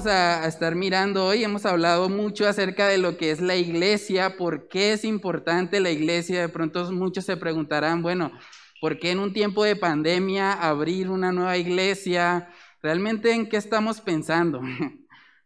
vamos a, estar mirando hoy. Hemos hablado mucho acerca de lo que es la iglesia, por qué es importante la iglesia. De pronto muchos se preguntarán, bueno, ¿por qué en un tiempo de pandemia abrir una nueva iglesia? ¿Realmente en qué estamos pensando?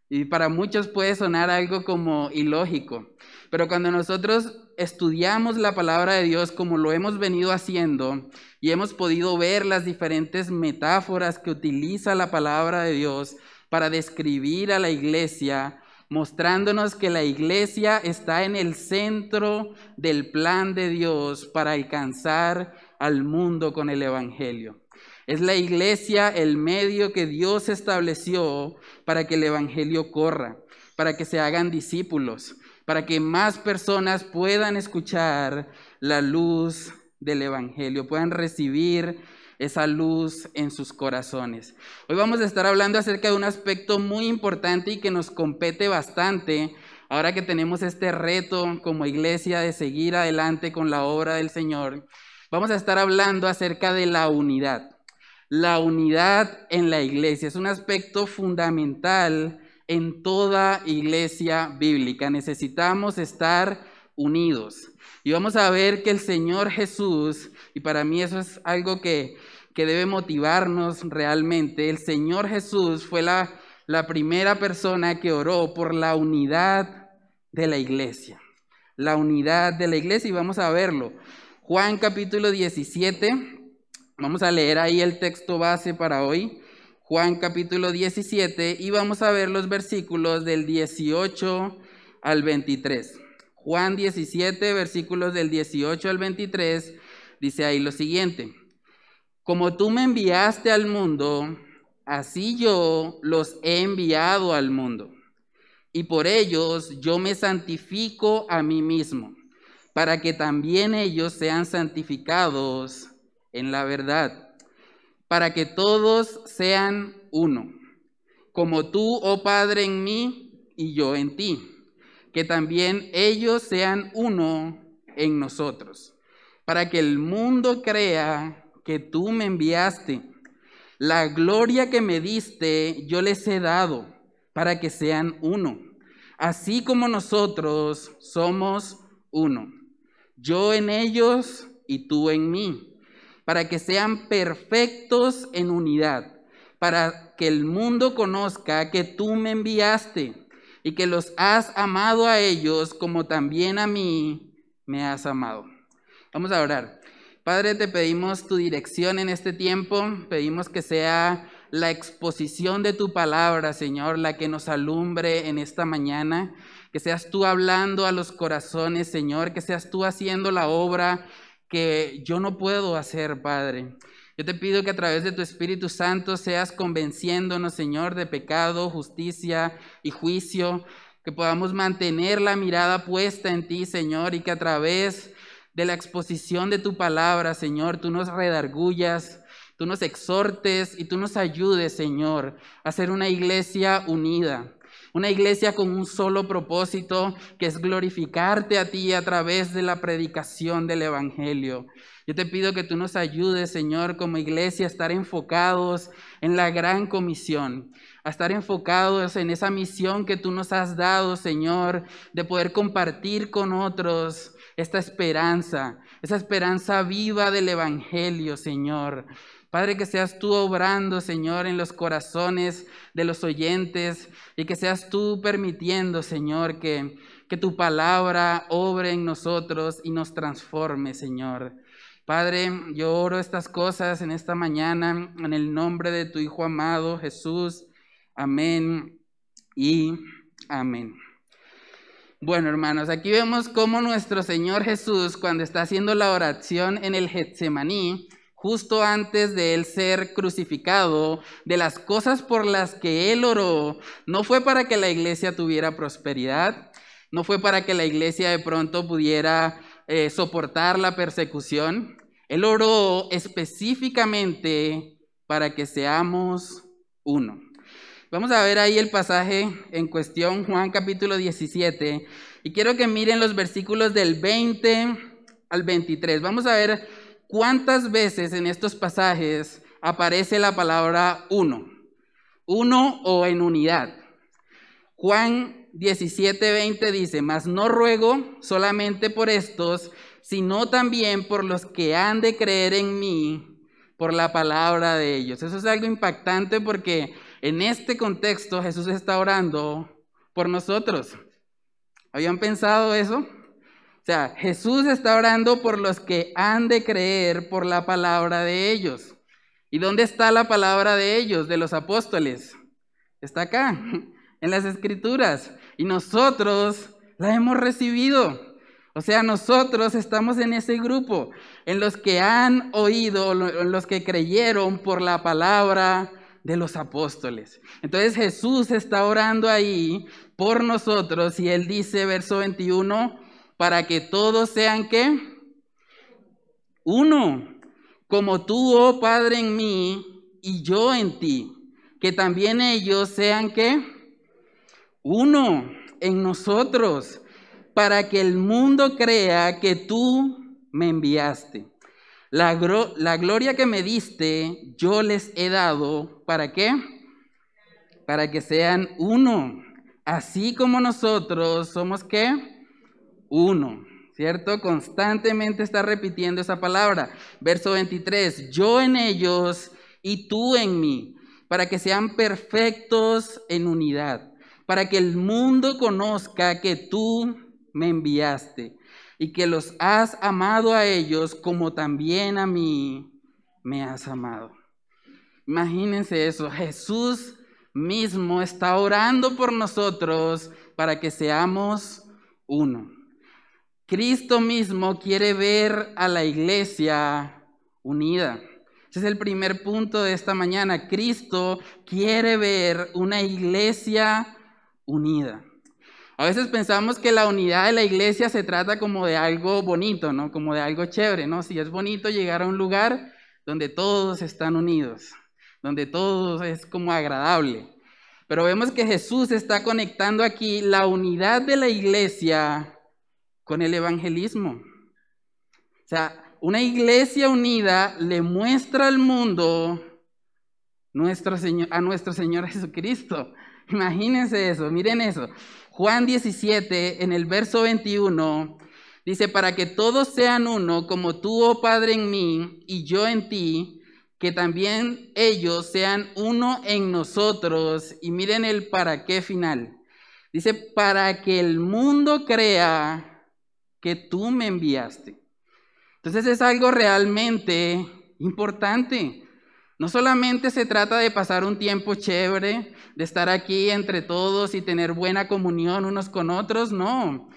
Y para muchos puede sonar algo como ilógico, pero cuando nosotros estudiamos la palabra de Dios como lo hemos venido haciendo y hemos podido ver las diferentes metáforas que utiliza la palabra de Dios, para describir a la iglesia, mostrándonos que la iglesia está en el centro del plan de Dios para alcanzar al mundo con el Evangelio. Es la iglesia el medio que Dios estableció para que el Evangelio corra, para que se hagan discípulos, para que más personas puedan escuchar la luz del Evangelio, puedan recibir esa luz en sus corazones. Hoy vamos a estar hablando acerca de un aspecto muy importante y que nos compete bastante ahora que tenemos este reto como iglesia de seguir adelante con la obra del Señor. Vamos a estar hablando acerca de la unidad. La unidad en la iglesia es un aspecto fundamental en toda iglesia bíblica. Necesitamos estar unidos. Y vamos a ver que el Señor Jesús, y para mí eso es algo que, debe motivarnos realmente, el Señor Jesús fue la, la primera persona que oró por la unidad de la iglesia. La unidad de la iglesia y vamos a verlo. Juan capítulo 17, vamos a leer ahí el texto base para hoy. Juan capítulo 17 y vamos a ver los versículos del 18 al 23. Juan 17, versículos del 18 al 23, dice ahí lo siguiente. Como tú me enviaste al mundo, así yo los he enviado al mundo. Y por ellos yo me santifico a mí mismo, para que también ellos sean santificados en la verdad, para que todos sean uno, como tú, oh Padre, en mí y yo en ti que también ellos sean uno en nosotros, para que el mundo crea que tú me enviaste. La gloria que me diste yo les he dado, para que sean uno, así como nosotros somos uno. Yo en ellos y tú en mí, para que sean perfectos en unidad, para que el mundo conozca que tú me enviaste y que los has amado a ellos como también a mí me has amado. Vamos a orar. Padre, te pedimos tu dirección en este tiempo, pedimos que sea la exposición de tu palabra, Señor, la que nos alumbre en esta mañana, que seas tú hablando a los corazones, Señor, que seas tú haciendo la obra que yo no puedo hacer, Padre. Yo te pido que a través de tu Espíritu Santo seas convenciéndonos, Señor, de pecado, justicia y juicio, que podamos mantener la mirada puesta en ti, Señor, y que a través de la exposición de tu palabra, Señor, tú nos redargullas, tú nos exhortes y tú nos ayudes, Señor, a ser una iglesia unida. Una iglesia con un solo propósito, que es glorificarte a ti a través de la predicación del Evangelio. Yo te pido que tú nos ayudes, Señor, como iglesia, a estar enfocados en la gran comisión, a estar enfocados en esa misión que tú nos has dado, Señor, de poder compartir con otros esta esperanza, esa esperanza viva del Evangelio, Señor. Padre, que seas tú obrando, Señor, en los corazones de los oyentes y que seas tú permitiendo, Señor, que, que tu palabra obre en nosotros y nos transforme, Señor. Padre, yo oro estas cosas en esta mañana en el nombre de tu Hijo amado Jesús. Amén y amén. Bueno, hermanos, aquí vemos cómo nuestro Señor Jesús, cuando está haciendo la oración en el Getsemaní, justo antes de él ser crucificado, de las cosas por las que él oró, no fue para que la iglesia tuviera prosperidad, no fue para que la iglesia de pronto pudiera eh, soportar la persecución. Él oró específicamente para que seamos uno. Vamos a ver ahí el pasaje en cuestión, Juan capítulo 17, y quiero que miren los versículos del 20 al 23. Vamos a ver cuántas veces en estos pasajes aparece la palabra uno, uno o en unidad. Juan 17, 20 dice, mas no ruego solamente por estos, sino también por los que han de creer en mí por la palabra de ellos. Eso es algo impactante porque en este contexto Jesús está orando por nosotros. ¿Habían pensado eso? O sea, Jesús está orando por los que han de creer por la palabra de ellos. ¿Y dónde está la palabra de ellos, de los apóstoles? Está acá, en las escrituras. Y nosotros la hemos recibido. O sea, nosotros estamos en ese grupo, en los que han oído, en los que creyeron por la palabra de los apóstoles. Entonces Jesús está orando ahí por nosotros y él dice, verso 21, para que todos sean qué? Uno, como tú, oh Padre, en mí y yo en ti, que también ellos sean qué? Uno en nosotros, para que el mundo crea que tú me enviaste. La, la, gloria que me diste, yo les he dado, ¿para qué? Para que sean uno, así como nosotros somos qué? Uno, ¿cierto? Constantemente está repitiendo esa palabra. Verso 23, yo en ellos y tú en mí, para que sean perfectos en unidad, para que el mundo conozca que tú me enviaste y que los has amado a ellos como también a mí me has amado. Imagínense eso, Jesús mismo está orando por nosotros para que seamos uno. Cristo mismo quiere ver a la iglesia unida. Ese es el primer punto de esta mañana. Cristo quiere ver una iglesia unida. A veces pensamos que la unidad de la iglesia se trata como de algo bonito, ¿no? Como de algo chévere, ¿no? Si es bonito llegar a un lugar donde todos están unidos, donde todo es como agradable. Pero vemos que Jesús está conectando aquí la unidad de la iglesia con el evangelismo. O sea, una iglesia unida le muestra al mundo nuestro Señor, a nuestro Señor Jesucristo. Imagínense eso, miren eso. Juan 17, en el verso 21, dice, para que todos sean uno, como tú, oh Padre, en mí y yo en ti, que también ellos sean uno en nosotros. Y miren el para qué final. Dice, para que el mundo crea que tú me enviaste. Entonces es algo realmente importante. No solamente se trata de pasar un tiempo chévere, de estar aquí entre todos y tener buena comunión unos con otros, no.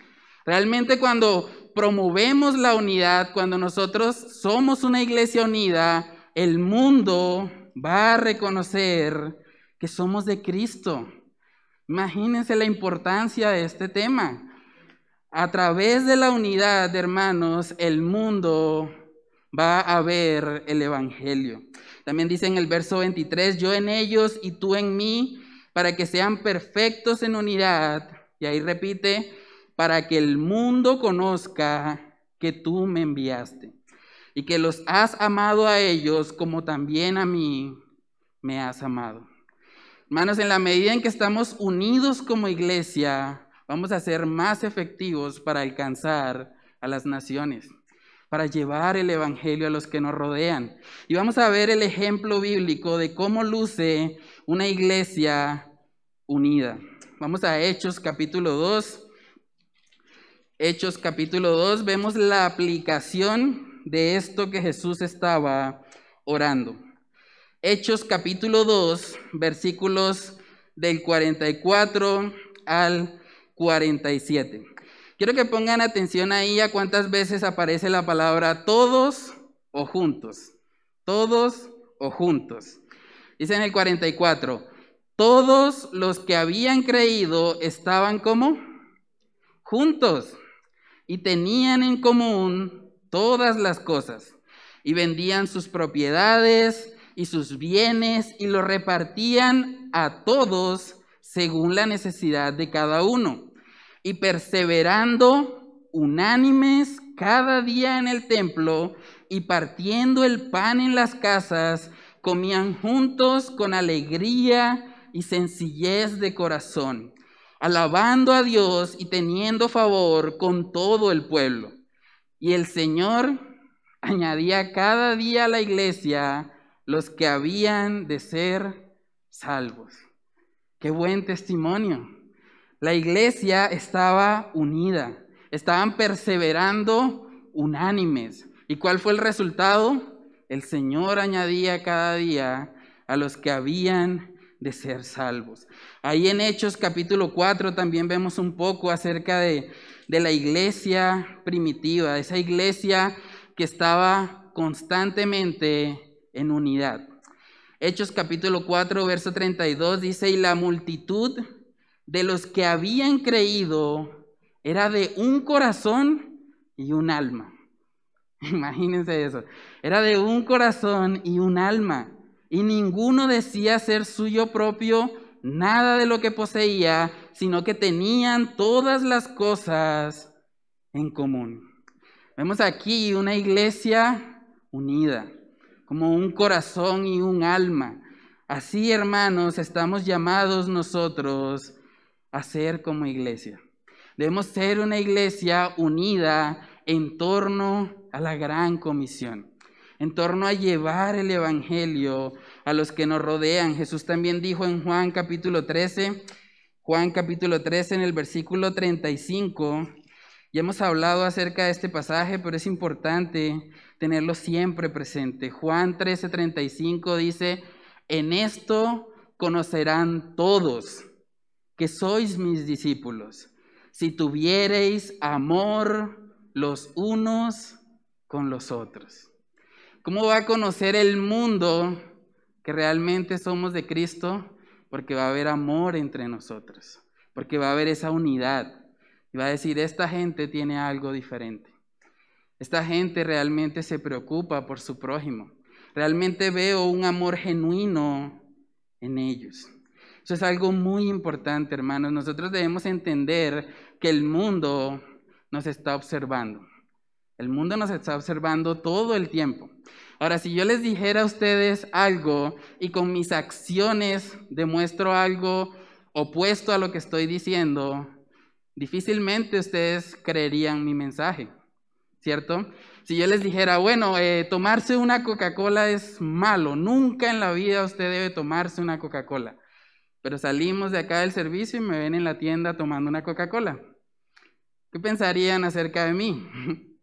Realmente cuando promovemos la unidad, cuando nosotros somos una iglesia unida, el mundo va a reconocer que somos de Cristo. Imagínense la importancia de este tema. A través de la unidad, hermanos, el mundo va a ver el Evangelio. También dice en el verso 23, yo en ellos y tú en mí, para que sean perfectos en unidad. Y ahí repite, para que el mundo conozca que tú me enviaste y que los has amado a ellos como también a mí me has amado. Hermanos, en la medida en que estamos unidos como iglesia, vamos a ser más efectivos para alcanzar a las naciones para llevar el Evangelio a los que nos rodean. Y vamos a ver el ejemplo bíblico de cómo luce una iglesia unida. Vamos a Hechos capítulo 2. Hechos capítulo 2, vemos la aplicación de esto que Jesús estaba orando. Hechos capítulo 2, versículos del 44 al 47. Quiero que pongan atención ahí a cuántas veces aparece la palabra todos o juntos. Todos o juntos. Dice en el 44, todos los que habían creído estaban como juntos y tenían en común todas las cosas y vendían sus propiedades y sus bienes y los repartían a todos según la necesidad de cada uno. Y perseverando unánimes cada día en el templo y partiendo el pan en las casas, comían juntos con alegría y sencillez de corazón, alabando a Dios y teniendo favor con todo el pueblo. Y el Señor añadía cada día a la iglesia los que habían de ser salvos. Qué buen testimonio. La iglesia estaba unida, estaban perseverando unánimes. ¿Y cuál fue el resultado? El Señor añadía cada día a los que habían de ser salvos. Ahí en Hechos capítulo 4 también vemos un poco acerca de, de la iglesia primitiva, esa iglesia que estaba constantemente en unidad. Hechos capítulo 4, verso 32 dice, y la multitud de los que habían creído era de un corazón y un alma. Imagínense eso. Era de un corazón y un alma y ninguno decía ser suyo propio nada de lo que poseía, sino que tenían todas las cosas en común. Vemos aquí una iglesia unida, como un corazón y un alma. Así, hermanos, estamos llamados nosotros a ser como iglesia. Debemos ser una iglesia unida en torno a la gran comisión en torno a llevar el Evangelio a los que nos rodean. Jesús también dijo en Juan capítulo 13, Juan capítulo 13 en el versículo 35, ya hemos hablado acerca de este pasaje, pero es importante tenerlo siempre presente. Juan 13, 35 dice, en esto conocerán todos que sois mis discípulos, si tuviereis amor los unos con los otros. ¿Cómo va a conocer el mundo que realmente somos de Cristo? Porque va a haber amor entre nosotros, porque va a haber esa unidad. Y va a decir, esta gente tiene algo diferente. Esta gente realmente se preocupa por su prójimo. Realmente veo un amor genuino en ellos. Eso es algo muy importante, hermanos. Nosotros debemos entender que el mundo nos está observando. El mundo nos está observando todo el tiempo. Ahora, si yo les dijera a ustedes algo y con mis acciones demuestro algo opuesto a lo que estoy diciendo, difícilmente ustedes creerían mi mensaje, ¿cierto? Si yo les dijera, bueno, eh, tomarse una Coca-Cola es malo, nunca en la vida usted debe tomarse una Coca-Cola, pero salimos de acá del servicio y me ven en la tienda tomando una Coca-Cola, ¿qué pensarían acerca de mí?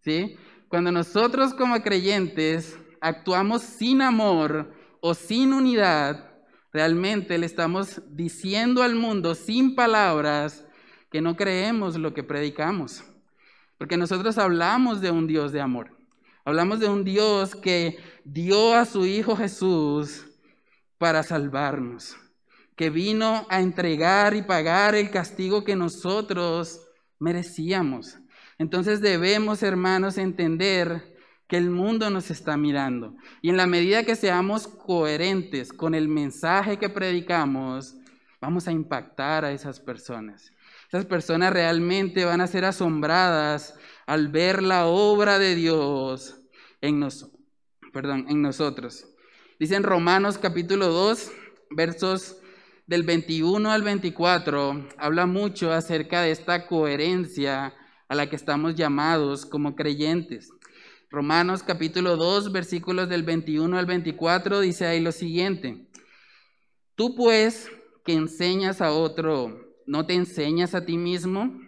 ¿Sí? Cuando nosotros como creyentes actuamos sin amor o sin unidad, realmente le estamos diciendo al mundo sin palabras que no creemos lo que predicamos. Porque nosotros hablamos de un Dios de amor. Hablamos de un Dios que dio a su Hijo Jesús para salvarnos, que vino a entregar y pagar el castigo que nosotros merecíamos. Entonces debemos, hermanos, entender que el mundo nos está mirando. Y en la medida que seamos coherentes con el mensaje que predicamos, vamos a impactar a esas personas. Esas personas realmente van a ser asombradas al ver la obra de Dios en, perdón, en nosotros. Dice en Romanos capítulo 2, versos del 21 al 24, habla mucho acerca de esta coherencia a la que estamos llamados como creyentes. Romanos capítulo 2, versículos del 21 al 24 dice ahí lo siguiente. Tú pues que enseñas a otro, ¿no te enseñas a ti mismo?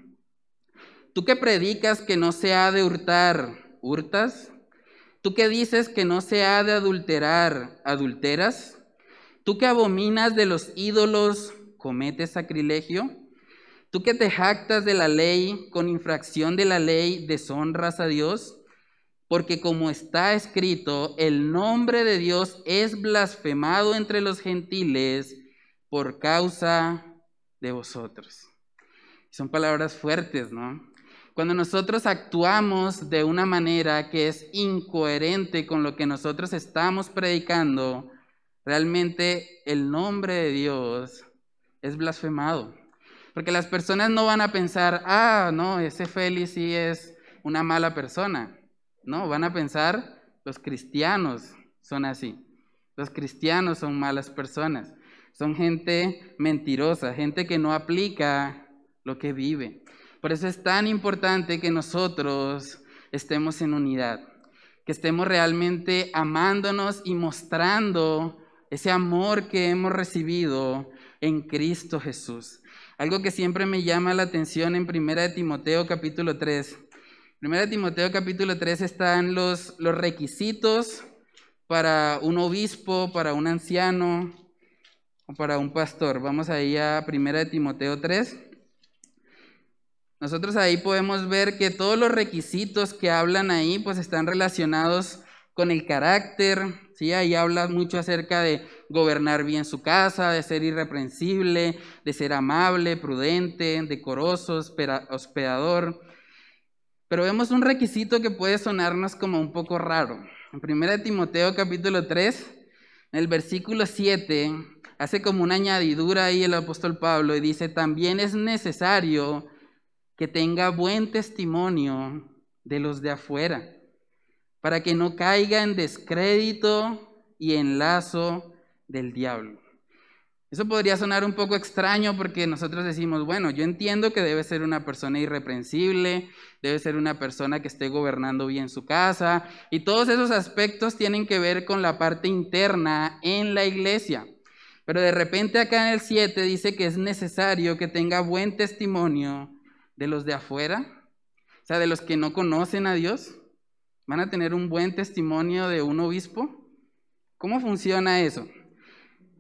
Tú que predicas que no se ha de hurtar, ¿hurtas? Tú que dices que no se ha de adulterar, ¿adulteras? Tú que abominas de los ídolos, ¿cometes sacrilegio? Tú que te jactas de la ley, con infracción de la ley, deshonras a Dios, porque como está escrito, el nombre de Dios es blasfemado entre los gentiles por causa de vosotros. Son palabras fuertes, ¿no? Cuando nosotros actuamos de una manera que es incoherente con lo que nosotros estamos predicando, realmente el nombre de Dios es blasfemado. Porque las personas no van a pensar, ah, no, ese Félix sí es una mala persona. No, van a pensar, los cristianos son así. Los cristianos son malas personas. Son gente mentirosa, gente que no aplica lo que vive. Por eso es tan importante que nosotros estemos en unidad, que estemos realmente amándonos y mostrando ese amor que hemos recibido en Cristo Jesús. Algo que siempre me llama la atención en 1 Timoteo capítulo 3. En 1 Timoteo capítulo 3 están los, los requisitos para un obispo, para un anciano o para un pastor. Vamos ahí a 1 Timoteo 3. Nosotros ahí podemos ver que todos los requisitos que hablan ahí pues están relacionados con el carácter, ¿sí? Ahí habla mucho acerca de gobernar bien su casa, de ser irreprensible, de ser amable, prudente, decoroso, hospedador. Pero vemos un requisito que puede sonarnos como un poco raro. En 1 Timoteo capítulo 3, en el versículo 7, hace como una añadidura ahí el apóstol Pablo y dice, también es necesario que tenga buen testimonio de los de afuera, para que no caiga en descrédito y en lazo del diablo. Eso podría sonar un poco extraño porque nosotros decimos, bueno, yo entiendo que debe ser una persona irreprensible, debe ser una persona que esté gobernando bien su casa, y todos esos aspectos tienen que ver con la parte interna en la iglesia. Pero de repente acá en el 7 dice que es necesario que tenga buen testimonio de los de afuera, o sea, de los que no conocen a Dios, van a tener un buen testimonio de un obispo. ¿Cómo funciona eso?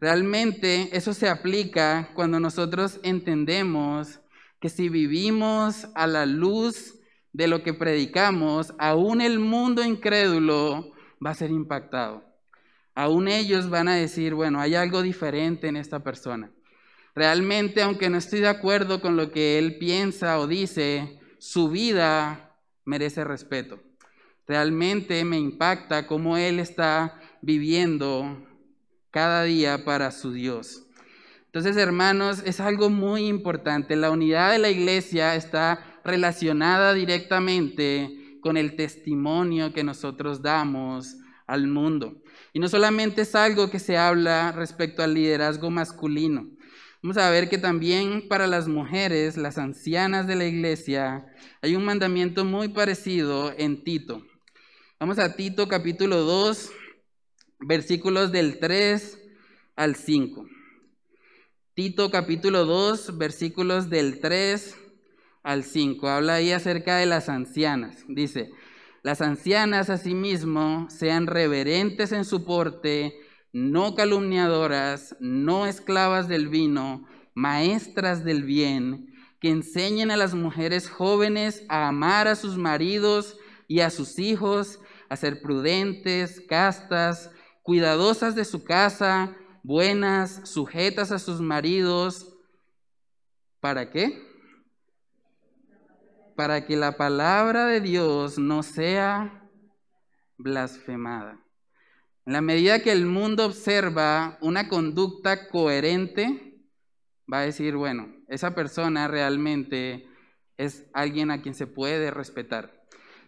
Realmente eso se aplica cuando nosotros entendemos que si vivimos a la luz de lo que predicamos, aún el mundo incrédulo va a ser impactado. Aún ellos van a decir, bueno, hay algo diferente en esta persona. Realmente, aunque no estoy de acuerdo con lo que él piensa o dice, su vida merece respeto. Realmente me impacta cómo él está viviendo cada día para su Dios. Entonces, hermanos, es algo muy importante. La unidad de la iglesia está relacionada directamente con el testimonio que nosotros damos al mundo. Y no solamente es algo que se habla respecto al liderazgo masculino. Vamos a ver que también para las mujeres, las ancianas de la iglesia, hay un mandamiento muy parecido en Tito. Vamos a Tito capítulo 2, versículos del 3 al 5. Tito capítulo 2, versículos del 3 al 5. Habla ahí acerca de las ancianas. Dice, las ancianas asimismo sean reverentes en su porte, no calumniadoras, no esclavas del vino, maestras del bien, que enseñen a las mujeres jóvenes a amar a sus maridos y a sus hijos, a ser prudentes, castas, cuidadosas de su casa, buenas, sujetas a sus maridos. ¿Para qué? Para que la palabra de Dios no sea blasfemada. En la medida que el mundo observa una conducta coherente, va a decir, bueno, esa persona realmente es alguien a quien se puede respetar.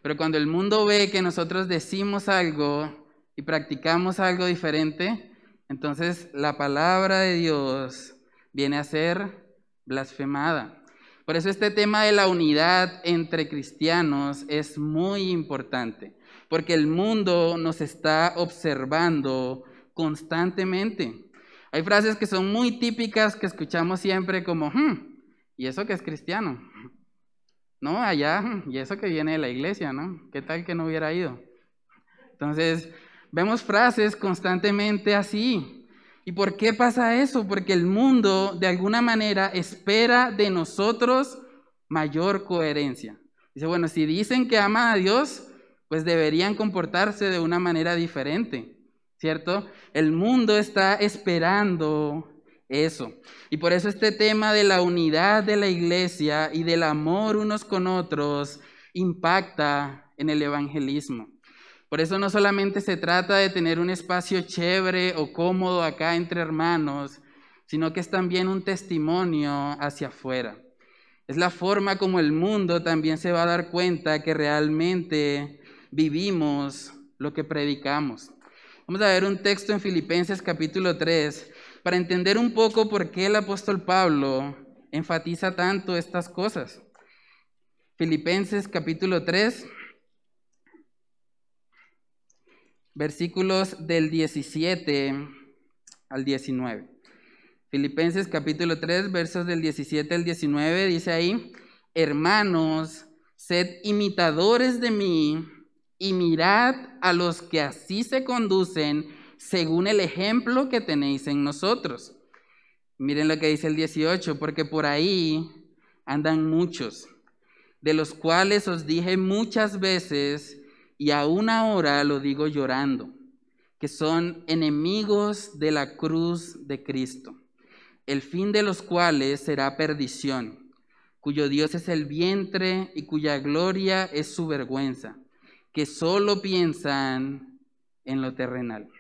Pero cuando el mundo ve que nosotros decimos algo y practicamos algo diferente, entonces la palabra de Dios viene a ser blasfemada. Por eso este tema de la unidad entre cristianos es muy importante porque el mundo nos está observando constantemente. Hay frases que son muy típicas que escuchamos siempre como, hmm, ¿y eso que es cristiano? No, allá, y eso que viene de la iglesia, ¿no? ¿Qué tal que no hubiera ido? Entonces, vemos frases constantemente así. ¿Y por qué pasa eso? Porque el mundo, de alguna manera, espera de nosotros mayor coherencia. Dice, bueno, si dicen que aman a Dios, pues deberían comportarse de una manera diferente, ¿cierto? El mundo está esperando eso. Y por eso este tema de la unidad de la iglesia y del amor unos con otros impacta en el evangelismo. Por eso no solamente se trata de tener un espacio chévere o cómodo acá entre hermanos, sino que es también un testimonio hacia afuera. Es la forma como el mundo también se va a dar cuenta que realmente vivimos lo que predicamos. Vamos a ver un texto en Filipenses capítulo 3 para entender un poco por qué el apóstol Pablo enfatiza tanto estas cosas. Filipenses capítulo 3, versículos del 17 al 19. Filipenses capítulo 3, versos del 17 al 19, dice ahí, hermanos, sed imitadores de mí y mirad a los que así se conducen según el ejemplo que tenéis en nosotros. Miren lo que dice el 18, porque por ahí andan muchos, de los cuales os dije muchas veces, y aún ahora lo digo llorando, que son enemigos de la cruz de Cristo, el fin de los cuales será perdición, cuyo Dios es el vientre y cuya gloria es su vergüenza, que solo piensan en lo terrenal.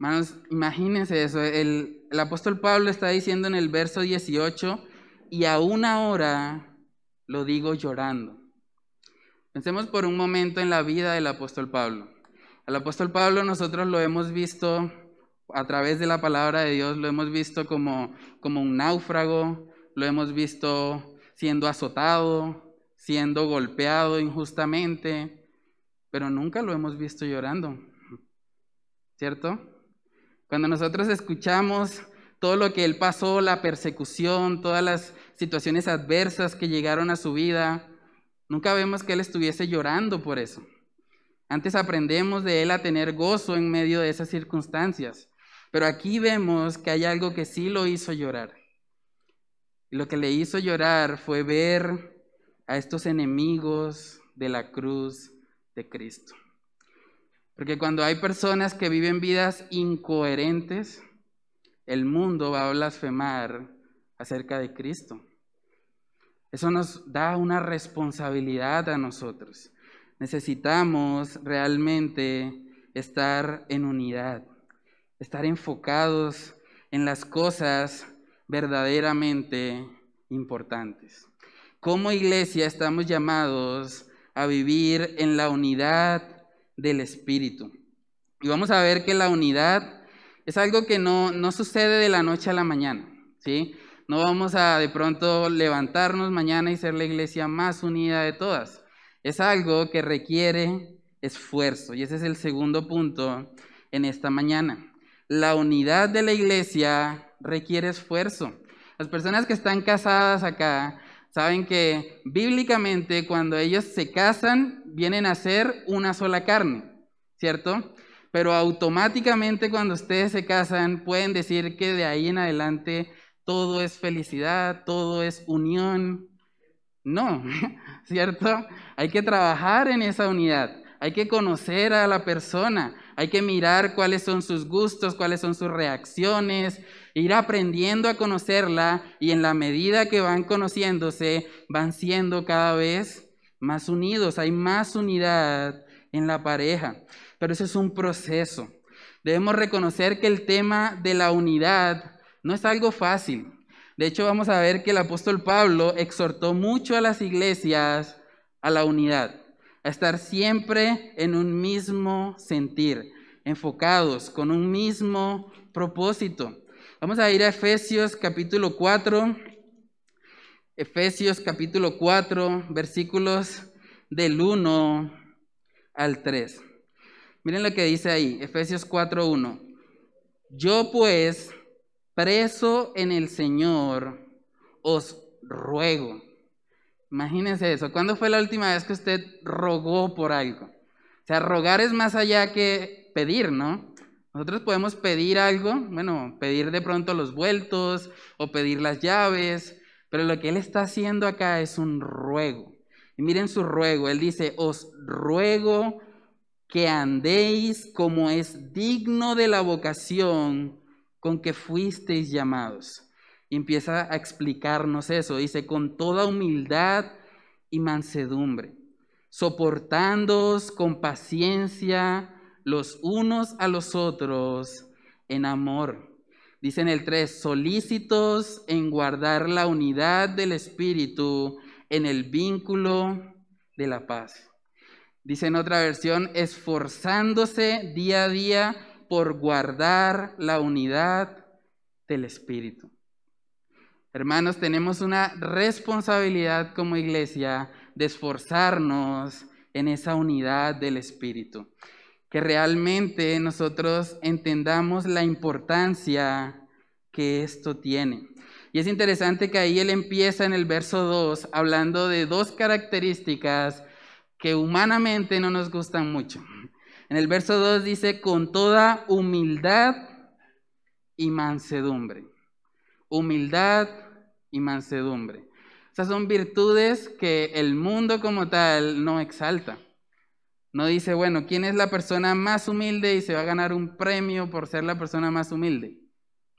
Hermanos, imagínense eso. El, el, apóstol Pablo está diciendo en el verso 18, y aún ahora lo digo llorando. Pensemos por un momento en la vida del apóstol Pablo. Al apóstol Pablo nosotros lo hemos visto a través de la palabra de Dios, lo hemos visto como, como un náufrago, lo hemos visto siendo azotado, siendo golpeado injustamente, pero nunca lo hemos visto llorando. ¿Cierto? Cuando nosotros escuchamos todo lo que él pasó, la persecución, todas las situaciones adversas que llegaron a su vida, nunca vemos que él estuviese llorando por eso. Antes aprendemos de él a tener gozo en medio de esas circunstancias. Pero aquí vemos que hay algo que sí lo hizo llorar. Y lo que le hizo llorar fue ver a estos enemigos de la cruz de Cristo. Porque cuando hay personas que viven vidas incoherentes, el mundo va a blasfemar acerca de Cristo. Eso nos da una responsabilidad a nosotros. Necesitamos realmente estar en unidad, estar enfocados en las cosas verdaderamente importantes. Como iglesia estamos llamados a vivir en la unidad del Espíritu. Y vamos a ver que la unidad es algo que no, no sucede de la noche a la mañana, ¿sí? No vamos a de pronto levantarnos mañana y ser la iglesia más unida de todas. Es algo que requiere esfuerzo. Y ese es el segundo punto en esta mañana. La unidad de la iglesia requiere esfuerzo. Las personas que están casadas acá saben que bíblicamente cuando ellos se casan vienen a ser una sola carne, ¿cierto? Pero automáticamente cuando ustedes se casan pueden decir que de ahí en adelante todo es felicidad, todo es unión. No, ¿cierto? Hay que trabajar en esa unidad, hay que conocer a la persona, hay que mirar cuáles son sus gustos, cuáles son sus reacciones, ir aprendiendo a conocerla y en la medida que van conociéndose, van siendo cada vez más unidos, hay más unidad en la pareja. Pero eso es un proceso. Debemos reconocer que el tema de la unidad no es algo fácil. De hecho, vamos a ver que el apóstol Pablo exhortó mucho a las iglesias a la unidad, a estar siempre en un mismo sentir, enfocados, con un mismo propósito. Vamos a ir a Efesios capítulo 4. Efesios capítulo 4, versículos del 1 al 3. Miren lo que dice ahí, Efesios 4, 1. Yo pues, preso en el Señor, os ruego. Imagínense eso. ¿Cuándo fue la última vez que usted rogó por algo? O sea, rogar es más allá que pedir, ¿no? Nosotros podemos pedir algo, bueno, pedir de pronto los vueltos o pedir las llaves, pero lo que Él está haciendo acá es un ruego. Y miren su ruego, Él dice, os ruego que andéis como es digno de la vocación con que fuisteis llamados. Y empieza a explicarnos eso. Dice, con toda humildad y mansedumbre, soportándoos con paciencia los unos a los otros en amor. Dice en el 3, solícitos en guardar la unidad del Espíritu en el vínculo de la paz. Dice en otra versión, esforzándose día a día por guardar la unidad del Espíritu. Hermanos, tenemos una responsabilidad como iglesia de esforzarnos en esa unidad del Espíritu. Que realmente nosotros entendamos la importancia que esto tiene. Y es interesante que ahí él empieza en el verso 2 hablando de dos características que humanamente no nos gustan mucho. En el verso 2 dice, con toda humildad y mansedumbre. Humildad y mansedumbre. Esas son virtudes que el mundo como tal no exalta. No dice, bueno, ¿quién es la persona más humilde y se va a ganar un premio por ser la persona más humilde?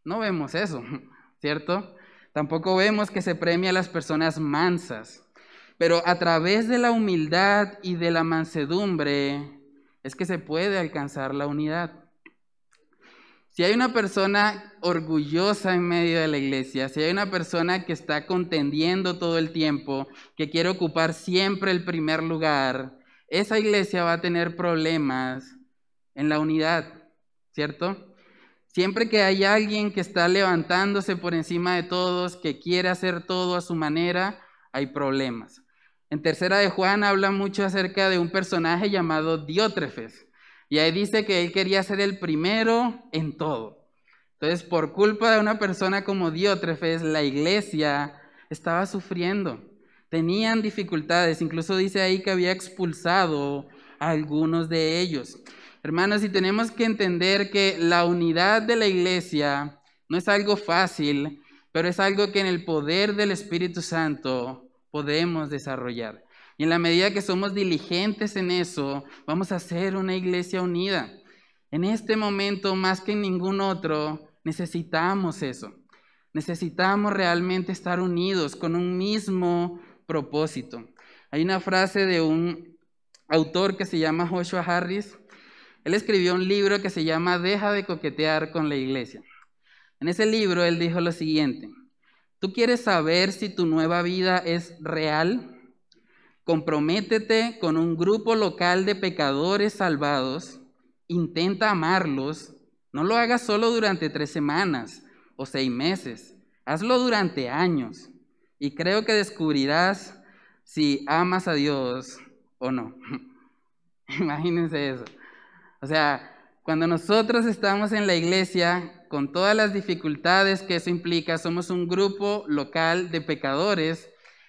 No vemos eso, ¿cierto? Tampoco vemos que se premia a las personas mansas, pero a través de la humildad y de la mansedumbre es que se puede alcanzar la unidad. Si hay una persona orgullosa en medio de la iglesia, si hay una persona que está contendiendo todo el tiempo, que quiere ocupar siempre el primer lugar, esa iglesia va a tener problemas en la unidad, ¿cierto? Siempre que hay alguien que está levantándose por encima de todos, que quiere hacer todo a su manera, hay problemas. En tercera de Juan habla mucho acerca de un personaje llamado Diótrefes. Y ahí dice que él quería ser el primero en todo. Entonces, por culpa de una persona como Diótrefes, la iglesia estaba sufriendo. Tenían dificultades. Incluso dice ahí que había expulsado a algunos de ellos. Hermanos, y tenemos que entender que la unidad de la iglesia no es algo fácil, pero es algo que en el poder del Espíritu Santo podemos desarrollar. Y en la medida que somos diligentes en eso, vamos a ser una iglesia unida. En este momento, más que en ningún otro, necesitamos eso. Necesitamos realmente estar unidos con un mismo propósito. Hay una frase de un autor que se llama Joshua Harris él escribió un libro que se llama Deja de coquetear con la iglesia. En ese libro él dijo lo siguiente, ¿tú quieres saber si tu nueva vida es real? Comprométete con un grupo local de pecadores salvados, intenta amarlos, no lo hagas solo durante tres semanas o seis meses, hazlo durante años y creo que descubrirás si amas a Dios o no. Imagínense eso. O sea, cuando nosotros estamos en la iglesia, con todas las dificultades que eso implica, somos un grupo local de pecadores,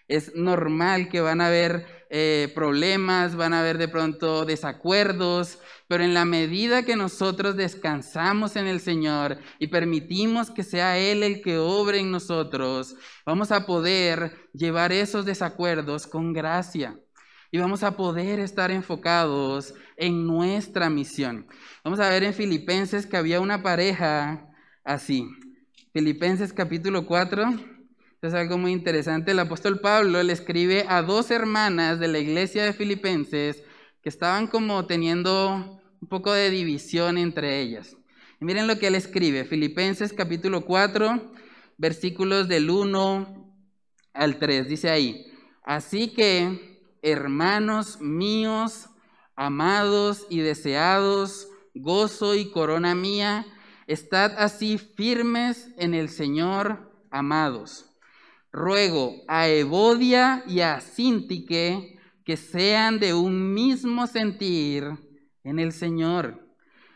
es normal que van a haber eh, problemas, van a haber de pronto desacuerdos, pero en la medida que nosotros descansamos en el Señor y permitimos que sea Él el que obre en nosotros, vamos a poder llevar esos desacuerdos con gracia y vamos a poder estar enfocados en nuestra misión. Vamos a ver en Filipenses que había una pareja así. Filipenses capítulo 4. Es algo muy interesante. El apóstol Pablo le escribe a dos hermanas de la iglesia de Filipenses que estaban como teniendo un poco de división entre ellas. Miren lo que él escribe. Filipenses capítulo 4, versículos del 1 al 3. Dice ahí, así que hermanos míos, amados y deseados, gozo y corona mía, estad así firmes en el Señor, amados. Ruego a Evodia y a Sintique que sean de un mismo sentir en el Señor.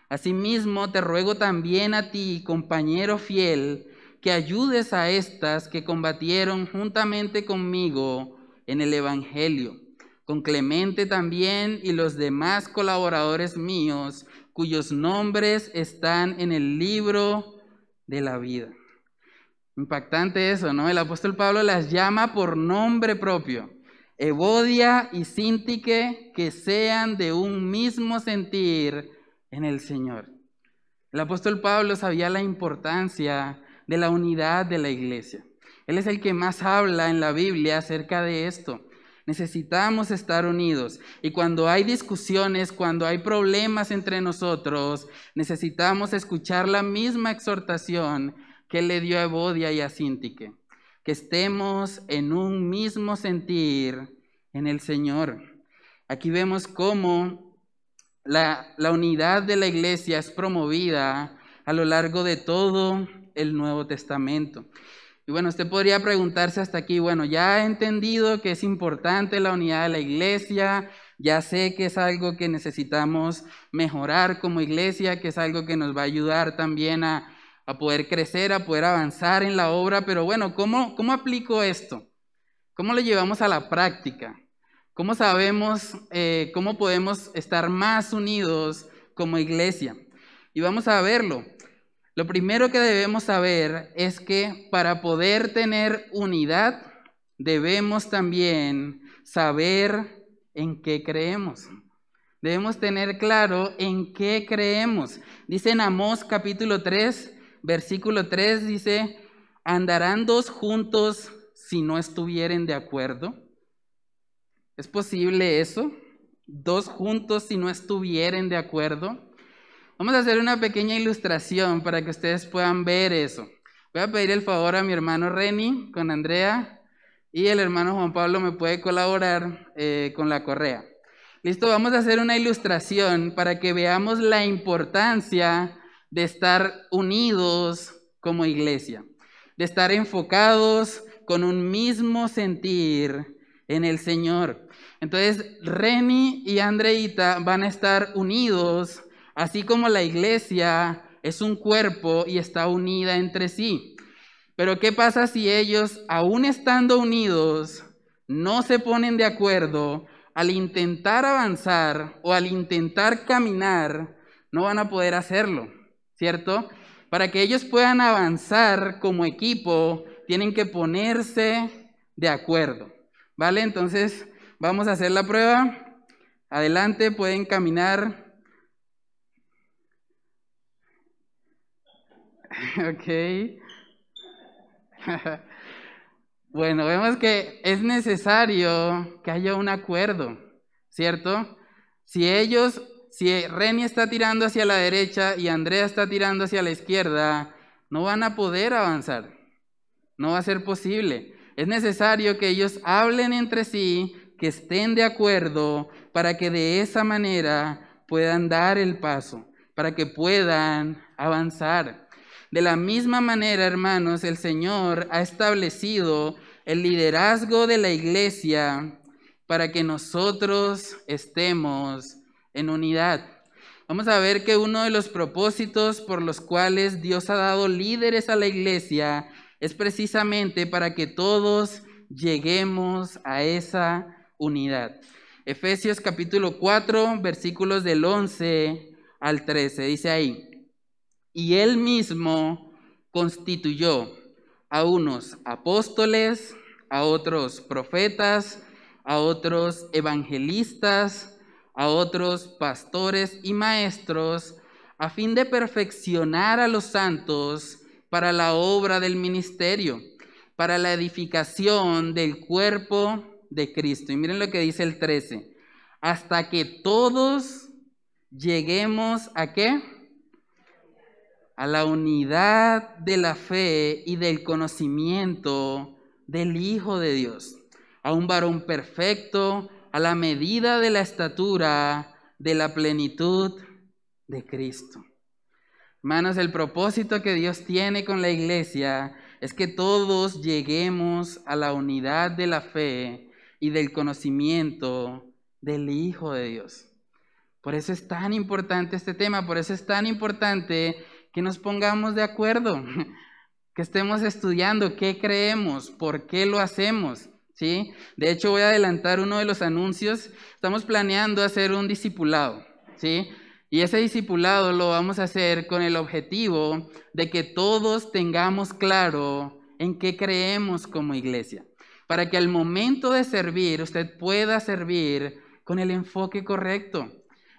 Asimismo, te ruego también a ti, compañero fiel, que ayudes a estas que combatieron juntamente conmigo en el Evangelio con Clemente también y los demás colaboradores míos, cuyos nombres están en el libro de la vida. Impactante eso, ¿no? El apóstol Pablo las llama por nombre propio. Evodia y Sintique que sean de un mismo sentir en el Señor. El apóstol Pablo sabía la importancia de la unidad de la iglesia. Él es el que más habla en la Biblia acerca de esto. Necesitamos estar unidos. Y cuando hay discusiones, cuando hay problemas entre nosotros, necesitamos escuchar la misma exhortación que le dio a Evodia y a Sintique. Que estemos en un mismo sentir en el Señor. Aquí vemos cómo la, la unidad de la iglesia es promovida a lo largo de todo el Nuevo Testamento. Y bueno, usted podría preguntarse hasta aquí, bueno, ya he entendido que es importante la unidad de la iglesia, ya sé que es algo que necesitamos mejorar como iglesia, que es algo que nos va a ayudar también a, poder crecer, a poder avanzar en la obra, pero bueno, ¿cómo, ¿cómo aplico esto? ¿Cómo lo llevamos a la práctica? ¿Cómo sabemos eh, cómo podemos estar más unidos como iglesia? Y vamos a verlo. Lo primero que debemos saber es que para poder tener unidad debemos también saber en qué creemos. Debemos tener claro en qué creemos. Dice en Amós capítulo 3, versículo 3, dice, ¿andarán dos juntos si no estuvieren de acuerdo? ¿Es posible eso? ¿Dos juntos si no estuvieren de acuerdo? Vamos a hacer una pequeña ilustración para que ustedes puedan ver eso. Voy a pedir el favor a mi hermano Reni con Andrea y el hermano Juan Pablo me puede colaborar eh, con la correa. Listo, vamos a hacer una ilustración para que veamos la importancia de estar unidos como iglesia, de estar enfocados con un mismo sentir en el Señor. Entonces, Reni y Andreita van a estar unidos, así como la iglesia es un cuerpo y está unida entre sí. Pero ¿qué pasa si ellos, aún estando unidos, no se ponen de acuerdo al intentar avanzar o al intentar caminar? No van a poder hacerlo, ¿cierto? Para que ellos puedan avanzar como equipo, tienen que ponerse de acuerdo. ¿Vale? Entonces, vamos a hacer la prueba. Adelante, pueden caminar. Ok. bueno, vemos que es necesario que haya un acuerdo, ¿cierto? Si ellos, si Reni está tirando hacia la derecha y Andrea está tirando hacia la izquierda, no van a poder avanzar. No va a ser posible. Es necesario que ellos hablen entre sí, que estén de acuerdo, para que de esa manera puedan dar el paso, para que puedan avanzar. De la misma manera, hermanos, el Señor ha establecido el liderazgo de la iglesia para que nosotros estemos en unidad. Vamos a ver que uno de los propósitos por los cuales Dios ha dado líderes a la iglesia es precisamente para que todos lleguemos a esa unidad. Efesios capítulo 4, versículos del 11 al 13, dice ahí, y él mismo constituyó a unos apóstoles, a otros profetas, a otros evangelistas, a otros pastores y maestros, a fin de perfeccionar a los santos, para la obra del ministerio, para la edificación del cuerpo de Cristo. Y miren lo que dice el 13, hasta que todos lleguemos a qué? A la unidad de la fe y del conocimiento del Hijo de Dios, a un varón perfecto, a la medida de la estatura de la plenitud de Cristo. Hermanos, el propósito que Dios tiene con la iglesia es que todos lleguemos a la unidad de la fe y del conocimiento del Hijo de Dios. Por eso es tan importante este tema, por eso es tan importante que nos pongamos de acuerdo, que estemos estudiando qué creemos, por qué lo hacemos. ¿Sí? De hecho, voy a adelantar uno de los anuncios. Estamos planeando hacer un discipulado. ¿sí? Y ese discipulado lo vamos a hacer con el objetivo de que todos tengamos claro en qué creemos como iglesia, para que al momento de servir usted pueda servir con el enfoque correcto,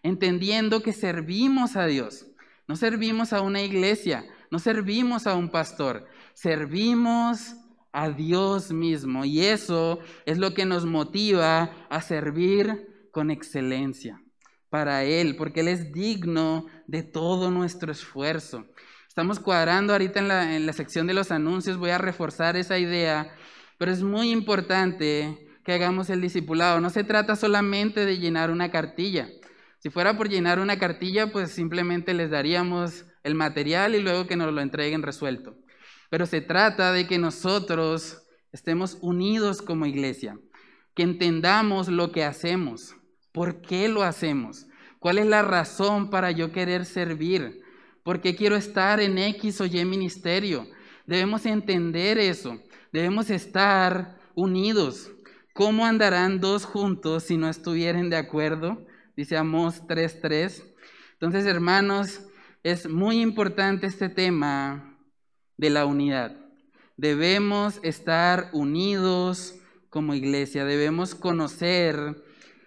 entendiendo que servimos a Dios. No servimos a una iglesia, no servimos a un pastor, servimos a Dios mismo. Y eso es lo que nos motiva a servir con excelencia para Él, porque Él es digno de todo nuestro esfuerzo. Estamos cuadrando ahorita en la, en la sección de los anuncios, voy a reforzar esa idea, pero es muy importante que hagamos el discipulado. No se trata solamente de llenar una cartilla. Si fuera por llenar una cartilla, pues simplemente les daríamos el material y luego que nos lo entreguen resuelto. Pero se trata de que nosotros estemos unidos como iglesia, que entendamos lo que hacemos, por qué lo hacemos, cuál es la razón para yo querer servir, por qué quiero estar en X o Y ministerio. Debemos entender eso, debemos estar unidos. ¿Cómo andarán dos juntos si no estuvieren de acuerdo? Dice Amós 3.3. Entonces, hermanos, es muy importante este tema de la unidad. Debemos estar unidos como iglesia, debemos conocer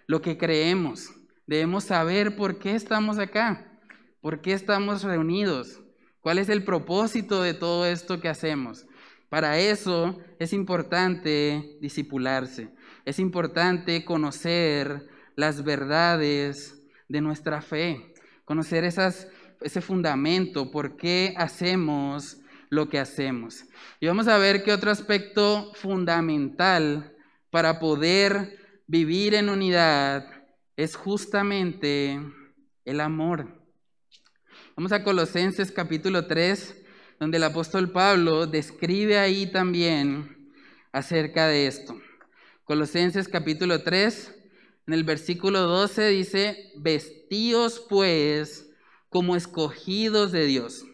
lo que creemos, debemos saber por qué estamos acá, por qué estamos reunidos, cuál es el propósito de todo esto que hacemos. Para eso es importante disipularse, es importante conocer las verdades de nuestra fe, conocer ese fundamento, por qué hacemos lo que hacemos. Y vamos a ver qué otro aspecto fundamental para poder vivir en unidad es justamente el amor. Vamos a Colosenses capítulo 3, donde el apóstol Pablo describe ahí también acerca de esto. Colosenses capítulo 3, en el versículo 12 dice, vestíos pues como escogidos de Dios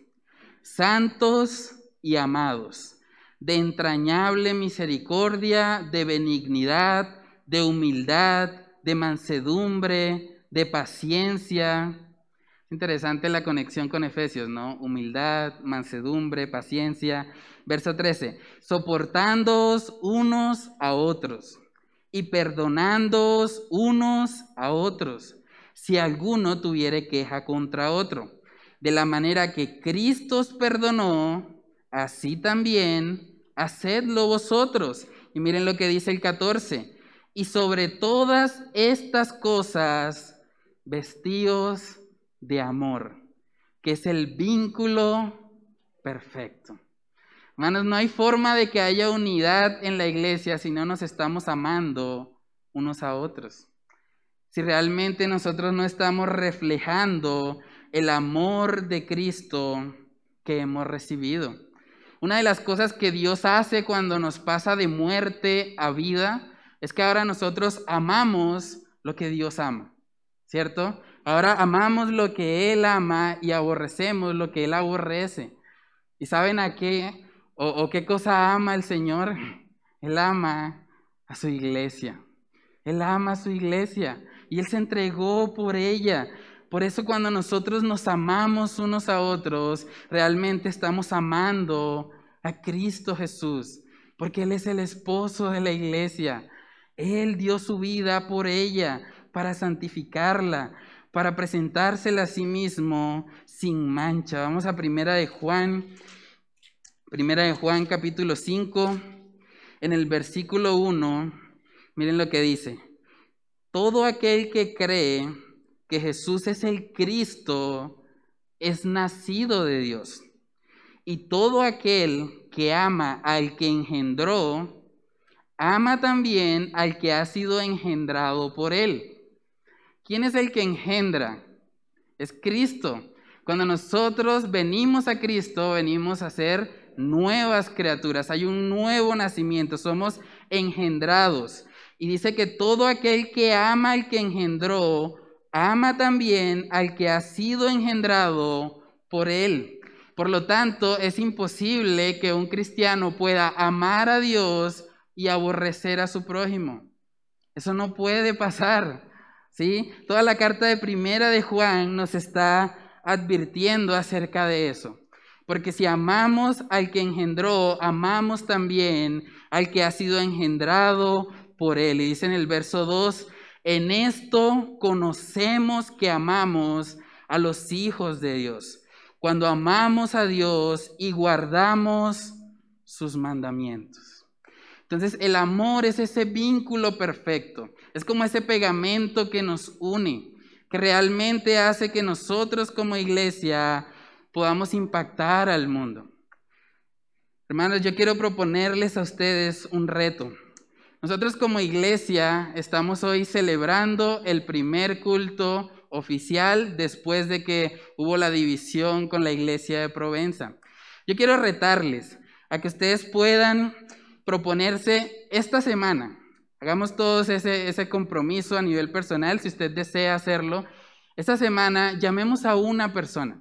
santos y amados, de entrañable misericordia, de benignidad, de humildad, de mansedumbre, de paciencia. Interesante la conexión con Efesios, ¿no? Humildad, mansedumbre, paciencia. Verso 13, soportándoos unos a otros y perdonándoos unos a otros, si alguno tuviere queja contra otro de la manera que Cristo os perdonó, así también hacedlo vosotros. Y miren lo que dice el 14. Y sobre todas estas cosas, vestíos de amor, que es el vínculo perfecto. Hermanos, no hay forma de que haya unidad en la iglesia si no nos estamos amando unos a otros. Si realmente nosotros no estamos reflejando el amor de Cristo que hemos recibido. Una de las cosas que Dios hace cuando nos pasa de muerte a vida es que ahora nosotros amamos lo que Dios ama, ¿cierto? Ahora amamos lo que Él ama y aborrecemos lo que Él aborrece. ¿Y saben a qué o, qué cosa ama el Señor? Él ama a su iglesia. Él ama a su iglesia y Él se entregó por ella. Por eso cuando nosotros nos amamos unos a otros, realmente estamos amando a Cristo Jesús, porque Él es el esposo de la iglesia. Él dio su vida por ella para santificarla, para presentársela a sí mismo sin mancha. Vamos a Primera de Juan, Primera de Juan capítulo 5, en el versículo 1, miren lo que dice. Todo aquel que cree que Jesús es el Cristo, es nacido de Dios. Y todo aquel que ama al que engendró, ama también al que ha sido engendrado por él. ¿Quién es el que engendra? Es Cristo. Cuando nosotros venimos a Cristo, venimos a ser nuevas criaturas. Hay un nuevo nacimiento. Somos engendrados. Y dice que todo aquel que ama al que engendró, ama también al que ha sido engendrado por él. Por lo tanto, es imposible que un cristiano pueda amar a Dios y aborrecer a su prójimo. Eso no puede pasar. ¿sí? Toda la carta de primera de Juan nos está advirtiendo acerca de eso. Porque si amamos al que engendró, amamos también al que ha sido engendrado por él. Y dice en el verso 2, en esto conocemos que amamos a los hijos de Dios, cuando amamos a Dios y guardamos sus mandamientos. Entonces el amor es ese vínculo perfecto, es como ese pegamento que nos une, que realmente hace que nosotros como iglesia podamos impactar al mundo. Hermanos, yo quiero proponerles a ustedes un reto. Nosotros como iglesia estamos hoy celebrando el primer culto oficial después de que hubo la división con la iglesia de Provenza. Yo quiero retarles a que ustedes puedan proponerse esta semana, hagamos todos ese, ese compromiso a nivel personal, si usted desea hacerlo, esta semana llamemos a una persona,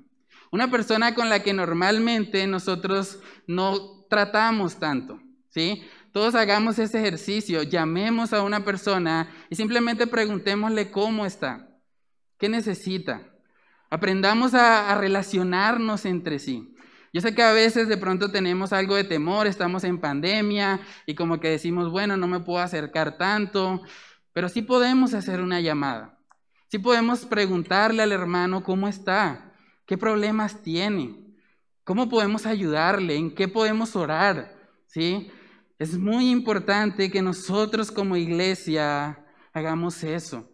una persona con la que normalmente nosotros no tratamos tanto, ¿sí? Todos hagamos ese ejercicio, llamemos a una persona y simplemente preguntémosle cómo está, qué necesita. Aprendamos a, relacionarnos entre sí. Yo sé que a veces de pronto tenemos algo de temor, estamos en pandemia y como que decimos, bueno, no me puedo acercar tanto, pero sí podemos hacer una llamada. Sí podemos preguntarle al hermano cómo está, qué problemas tiene, ¿Cómo podemos ayudarle? ¿En qué podemos orar? ¿Sí? Es muy importante que nosotros como iglesia hagamos eso,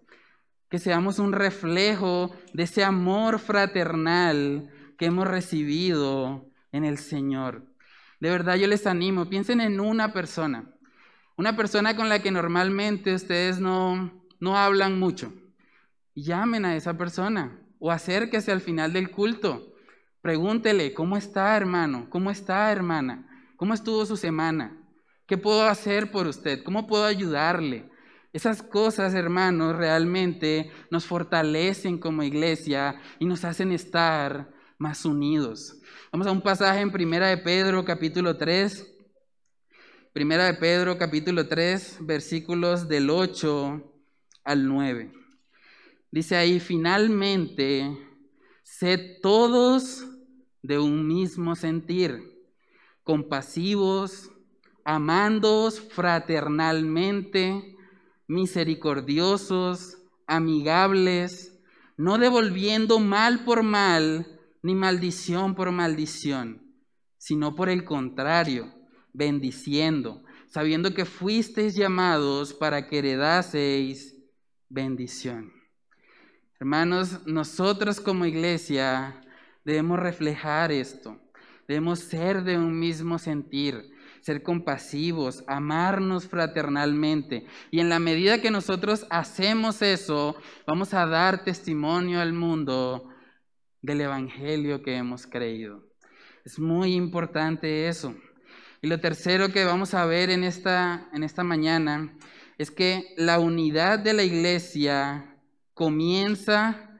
que seamos un reflejo de ese amor fraternal que hemos recibido en el Señor. De verdad yo les animo, piensen en una persona, una persona con la que normalmente ustedes no, no hablan mucho. Llamen a esa persona o acérquese al final del culto Pregúntele, ¿cómo está hermano? ¿Cómo está hermana? ¿Cómo estuvo su semana? ¿Qué puedo hacer por usted? ¿Cómo puedo ayudarle? Esas cosas, hermanos, realmente nos fortalecen como iglesia y nos hacen estar más unidos. Vamos a un pasaje en Primera de Pedro, capítulo 3. Primera de Pedro, capítulo 3, versículos del 8 al 9. Dice ahí, finalmente, sed todos de un mismo sentir, compasivos, amándoos fraternalmente, misericordiosos, amigables, no devolviendo mal por mal, ni maldición por maldición, sino por el contrario, bendiciendo, sabiendo que fuisteis llamados para que heredaseis bendición. Hermanos, nosotros como iglesia Debemos reflejar esto. Debemos ser de un mismo sentir, ser compasivos, amarnos fraternalmente. Y en la medida que nosotros hacemos eso, vamos a dar testimonio al mundo del Evangelio que hemos creído. Es muy importante eso. Y lo tercero que vamos a ver en esta, en esta mañana es que la unidad de la iglesia comienza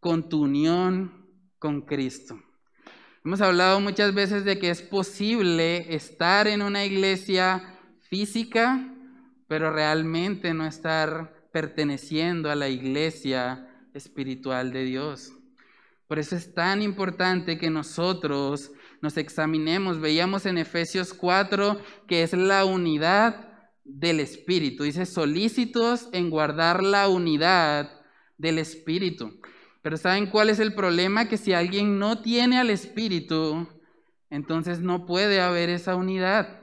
con tu unión con Cristo. Hemos hablado muchas veces de que es posible estar en una iglesia física, pero realmente no estar perteneciendo a la iglesia espiritual de Dios. Por eso es tan importante que nosotros nos examinemos. Veíamos en Efesios 4 que es la unidad del Espíritu. Dice solícitos en guardar la unidad del Espíritu. Pero ¿saben cuál es el problema? Que si alguien no tiene al Espíritu, entonces no puede haber esa unidad.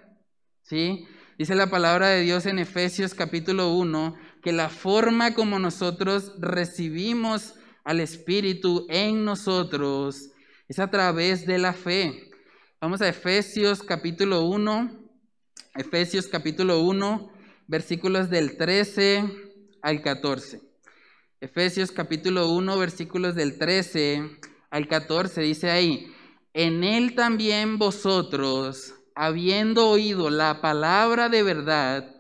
¿Sí? Dice la palabra de Dios en Efesios capítulo 1 que la forma como nosotros recibimos al Espíritu en nosotros es a través de la fe. Vamos a Efesios capítulo 1, Efesios capítulo 1, versículos del 13 al 14. Efesios capítulo 1, versículos del 13 al 14, dice ahí, en él también vosotros, habiendo oído la palabra de verdad,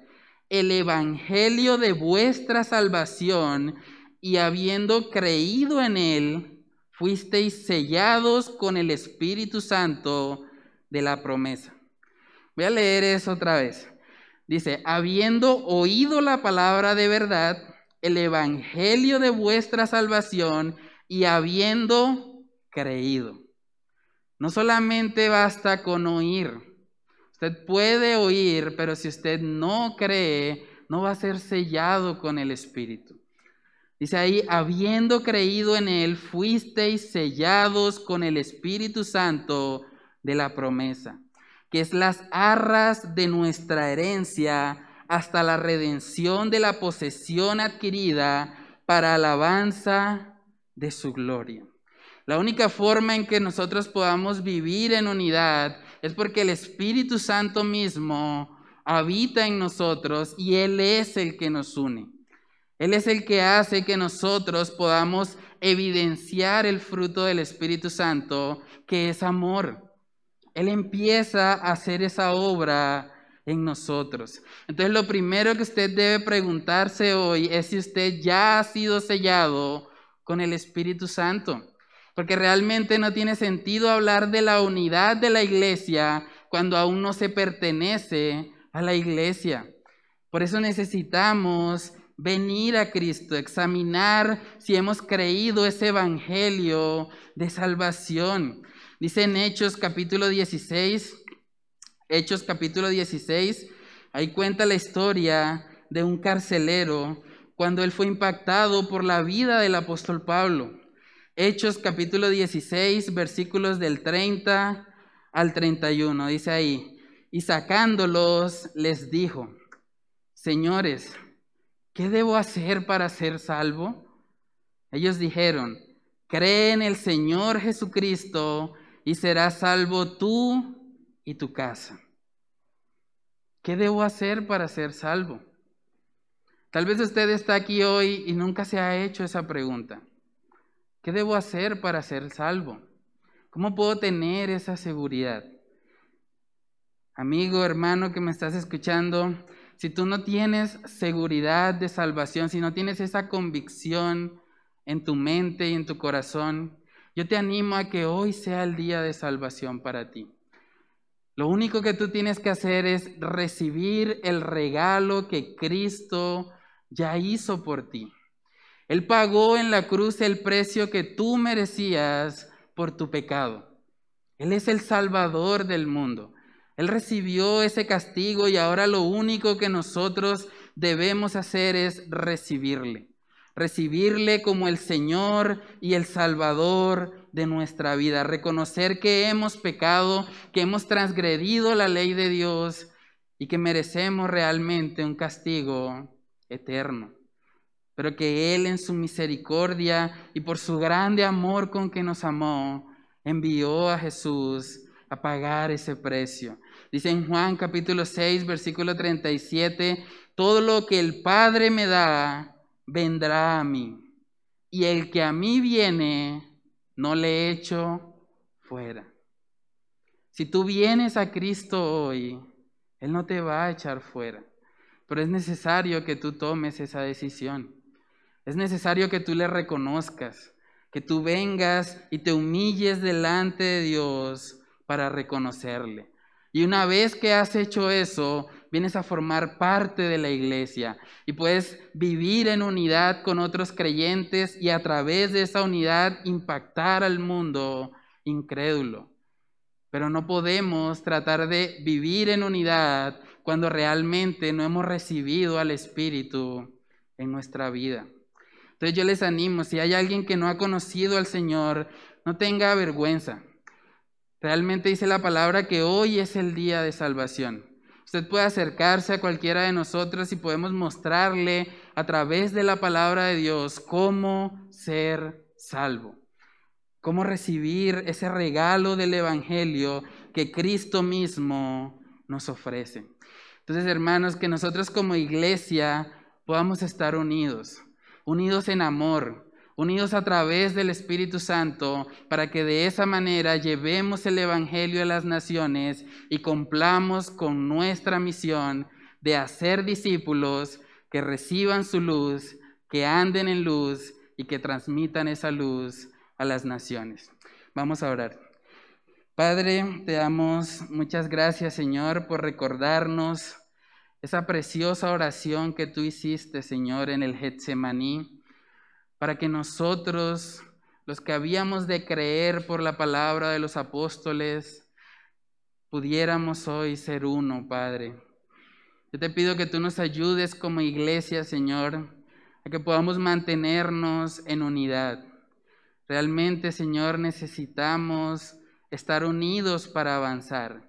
el evangelio de vuestra salvación, y habiendo creído en él, fuisteis sellados con el Espíritu Santo de la promesa. Voy a leer eso otra vez. Dice, habiendo oído la palabra de verdad, el evangelio de vuestra salvación y habiendo creído. No solamente basta con oír. Usted puede oír, pero si usted no cree, no va a ser sellado con el Espíritu. Dice ahí, habiendo creído en Él, fuisteis sellados con el Espíritu Santo de la promesa, que es las arras de nuestra herencia hasta la redención de la posesión adquirida para alabanza de su gloria. La única forma en que nosotros podamos vivir en unidad es porque el Espíritu Santo mismo habita en nosotros y Él es el que nos une. Él es el que hace que nosotros podamos evidenciar el fruto del Espíritu Santo, que es amor. Él empieza a hacer esa obra en nosotros. Entonces lo primero que usted debe preguntarse hoy es si usted ya ha sido sellado con el Espíritu Santo. Porque realmente no tiene sentido hablar de la unidad de la iglesia cuando aún no se pertenece a la iglesia. Por eso necesitamos venir a Cristo, examinar si hemos creído ese evangelio de salvación. Dice en Hechos capítulo 16, Hechos capítulo 16, ahí cuenta la historia de un carcelero cuando él fue impactado por la vida del apóstol Pablo. Hechos capítulo 16, versículos del 30 al 31, dice ahí, y sacándolos les dijo, señores, ¿qué debo hacer para ser salvo? Ellos dijeron, cree en el Señor Jesucristo y serás salvo tú y tu casa. ¿Qué debo hacer para ser salvo? Tal vez usted está aquí hoy y nunca se ha hecho esa pregunta. ¿Qué debo hacer para ser salvo? ¿Cómo puedo tener esa seguridad? Amigo, hermano que me estás escuchando, si tú no tienes seguridad de salvación, si no tienes esa convicción en tu mente y en tu corazón, yo te animo a que hoy sea el día de salvación para ti. Lo único que tú tienes que hacer es recibir el regalo que Cristo ya hizo por ti. Él pagó en la cruz el precio que tú merecías por tu pecado. Él es el Salvador del mundo. Él recibió ese castigo y ahora lo único que nosotros debemos hacer es recibirle. Recibirle como el Señor y el Salvador de nuestra vida. Reconocer que hemos pecado, que hemos transgredido la ley de Dios y que merecemos realmente un castigo eterno. Pero que Él en su misericordia y por su grande amor con que nos amó, envió a Jesús a pagar ese precio. Dice en Juan capítulo 6, versículo 37, todo lo que el Padre me da, vendrá a mí. Y el que a mí viene, no le echo fuera. Si tú vienes a Cristo hoy, Él no te va a echar fuera. Pero es necesario que tú tomes esa decisión. Es necesario que tú le reconozcas, que tú vengas y te humilles delante de Dios para reconocerle. Y una vez que has hecho eso, vienes a formar parte de la iglesia y puedes vivir en unidad con otros creyentes y a través de esa unidad impactar al mundo incrédulo. Pero no podemos tratar de vivir en unidad cuando realmente no hemos recibido al Espíritu en nuestra vida. Entonces yo les animo, si hay alguien que no ha conocido al Señor, no tenga vergüenza. Realmente dice la palabra que hoy es el día de salvación. Usted puede acercarse a cualquiera de nosotros y podemos mostrarle a través de la palabra de Dios cómo ser salvo, cómo recibir ese regalo del Evangelio que Cristo mismo nos ofrece. Entonces, hermanos, que nosotros como iglesia podamos estar unidos, unidos en amor, unidos a través del Espíritu Santo, para que de esa manera llevemos el Evangelio a las naciones y cumplamos con nuestra misión de hacer discípulos que reciban su luz, que anden en luz y que transmitan esa luz a las naciones. Vamos a orar. Padre, te damos muchas gracias, Señor, por recordarnos esa preciosa oración que tú hiciste, Señor, en el Getsemaní para que nosotros, los que habíamos de creer por la palabra de los apóstoles, pudiéramos hoy ser uno, Padre. Yo te pido que tú nos ayudes como iglesia, Señor, a que podamos mantenernos en unidad. Realmente, Señor, necesitamos estar unidos para avanzar,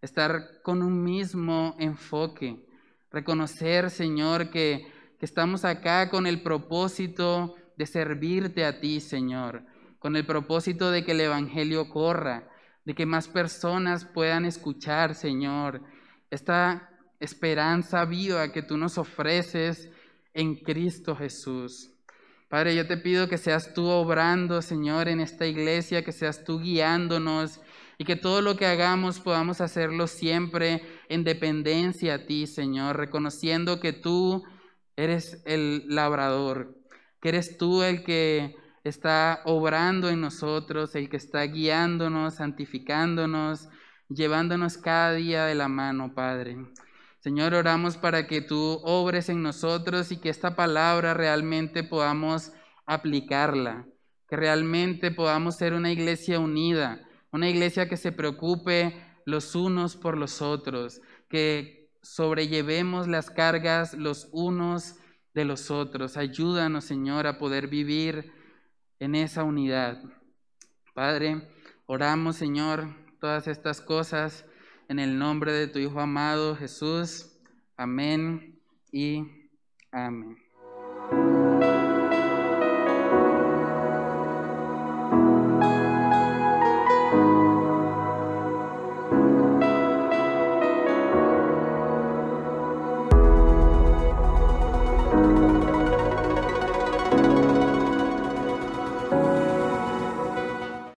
estar con un mismo enfoque, reconocer, Señor, que, que estamos acá con el propósito de servirte a ti, Señor, con el propósito de que el Evangelio corra, de que más personas puedan escuchar, Señor, esta esperanza viva que tú nos ofreces en Cristo Jesús. Padre, yo te pido que seas tú obrando, Señor, en esta iglesia, que seas tú guiándonos y que todo lo que hagamos podamos hacerlo siempre en dependencia a ti, Señor, reconociendo que tú eres el labrador, que eres tú el que está obrando en nosotros, el que está guiándonos, santificándonos, llevándonos cada día de la mano, Padre. Señor, oramos para que tú obres en nosotros y que esta palabra realmente podamos aplicarla, que realmente podamos ser una iglesia unida, una iglesia que se preocupe los unos por los otros, que sobrellevemos las cargas los unos de los otros. Ayúdanos, Señor, a poder vivir en esa unidad. Padre, oramos, Señor, todas estas cosas en el nombre de tu Hijo amado Jesús. Amén y amén.